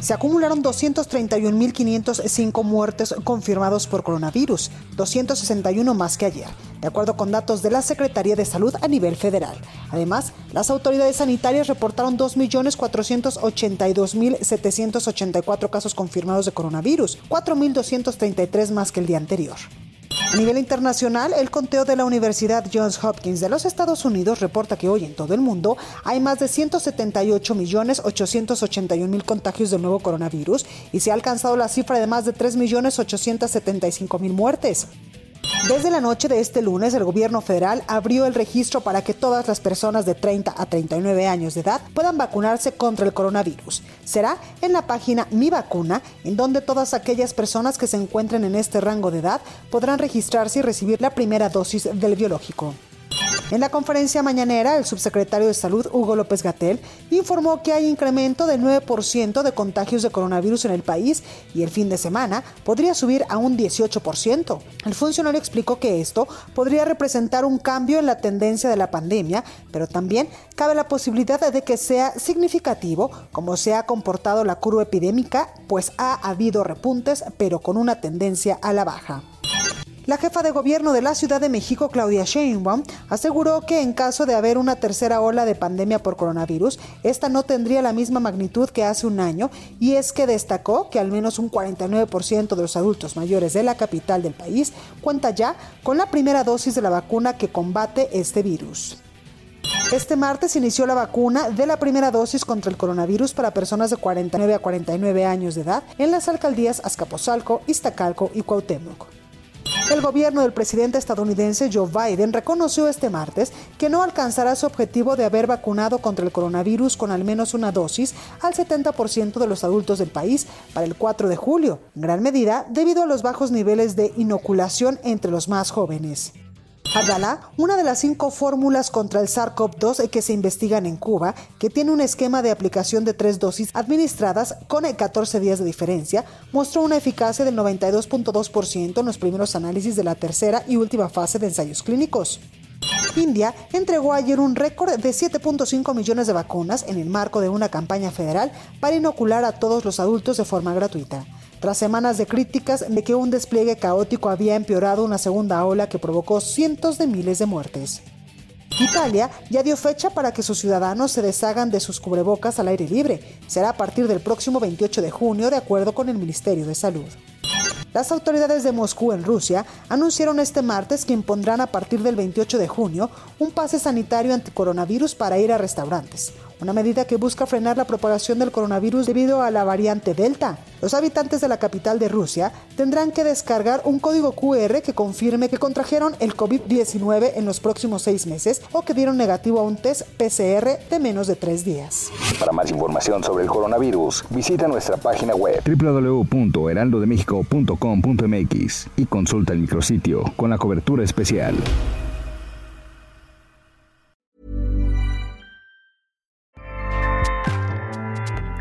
Se acumularon 231.505 muertes confirmados por coronavirus, 261 más que ayer, de acuerdo con datos de la Secretaría de Salud a nivel federal. Además, las autoridades sanitarias reportaron 2.482.784 casos confirmados de coronavirus, 4.233 más que el día anterior. A nivel internacional, el conteo de la Universidad Johns Hopkins de los Estados Unidos reporta que hoy en todo el mundo hay más de 178.881.000 contagios del nuevo coronavirus y se ha alcanzado la cifra de más de 3.875.000 muertes. Desde la noche de este lunes, el gobierno federal abrió el registro para que todas las personas de 30 a 39 años de edad puedan vacunarse contra el coronavirus. Será en la página Mi Vacuna, en donde todas aquellas personas que se encuentren en este rango de edad podrán registrarse y recibir la primera dosis del biológico. En la conferencia mañanera, el subsecretario de Salud, Hugo López Gatel, informó que hay incremento del 9% de contagios de coronavirus en el país y el fin de semana podría subir a un 18%. El funcionario explicó que esto podría representar un cambio en la tendencia de la pandemia, pero también cabe la posibilidad de que sea significativo como se ha comportado la curva epidémica, pues ha habido repuntes, pero con una tendencia a la baja. La jefa de gobierno de la Ciudad de México, Claudia Sheinbaum, aseguró que en caso de haber una tercera ola de pandemia por coronavirus, esta no tendría la misma magnitud que hace un año y es que destacó que al menos un 49% de los adultos mayores de la capital del país cuenta ya con la primera dosis de la vacuna que combate este virus. Este martes inició la vacuna de la primera dosis contra el coronavirus para personas de 49 a 49 años de edad en las alcaldías Azcapotzalco, Iztacalco y Cuauhtémoc. El gobierno del presidente estadounidense Joe Biden reconoció este martes que no alcanzará su objetivo de haber vacunado contra el coronavirus con al menos una dosis al 70% de los adultos del país para el 4 de julio, en gran medida debido a los bajos niveles de inoculación entre los más jóvenes. Abdala, una de las cinco fórmulas contra el SARS-CoV-2 que se investigan en Cuba, que tiene un esquema de aplicación de tres dosis administradas con 14 días de diferencia, mostró una eficacia del 92.2% en los primeros análisis de la tercera y última fase de ensayos clínicos. India entregó ayer un récord de 7.5 millones de vacunas en el marco de una campaña federal para inocular a todos los adultos de forma gratuita tras semanas de críticas de que un despliegue caótico había empeorado una segunda ola que provocó cientos de miles de muertes. Italia ya dio fecha para que sus ciudadanos se deshagan de sus cubrebocas al aire libre. Será a partir del próximo 28 de junio, de acuerdo con el Ministerio de Salud. Las autoridades de Moscú en Rusia anunciaron este martes que impondrán a partir del 28 de junio un pase sanitario anticoronavirus para ir a restaurantes, una medida que busca frenar la propagación del coronavirus debido a la variante Delta. Los habitantes de la capital de Rusia tendrán que descargar un código QR que confirme que contrajeron el COVID-19 en los próximos seis meses o que dieron negativo a un test PCR de menos de tres días. Para más información sobre el coronavirus, visita nuestra página web www.heraldodemexico.com.mx y consulta el micrositio con la cobertura especial.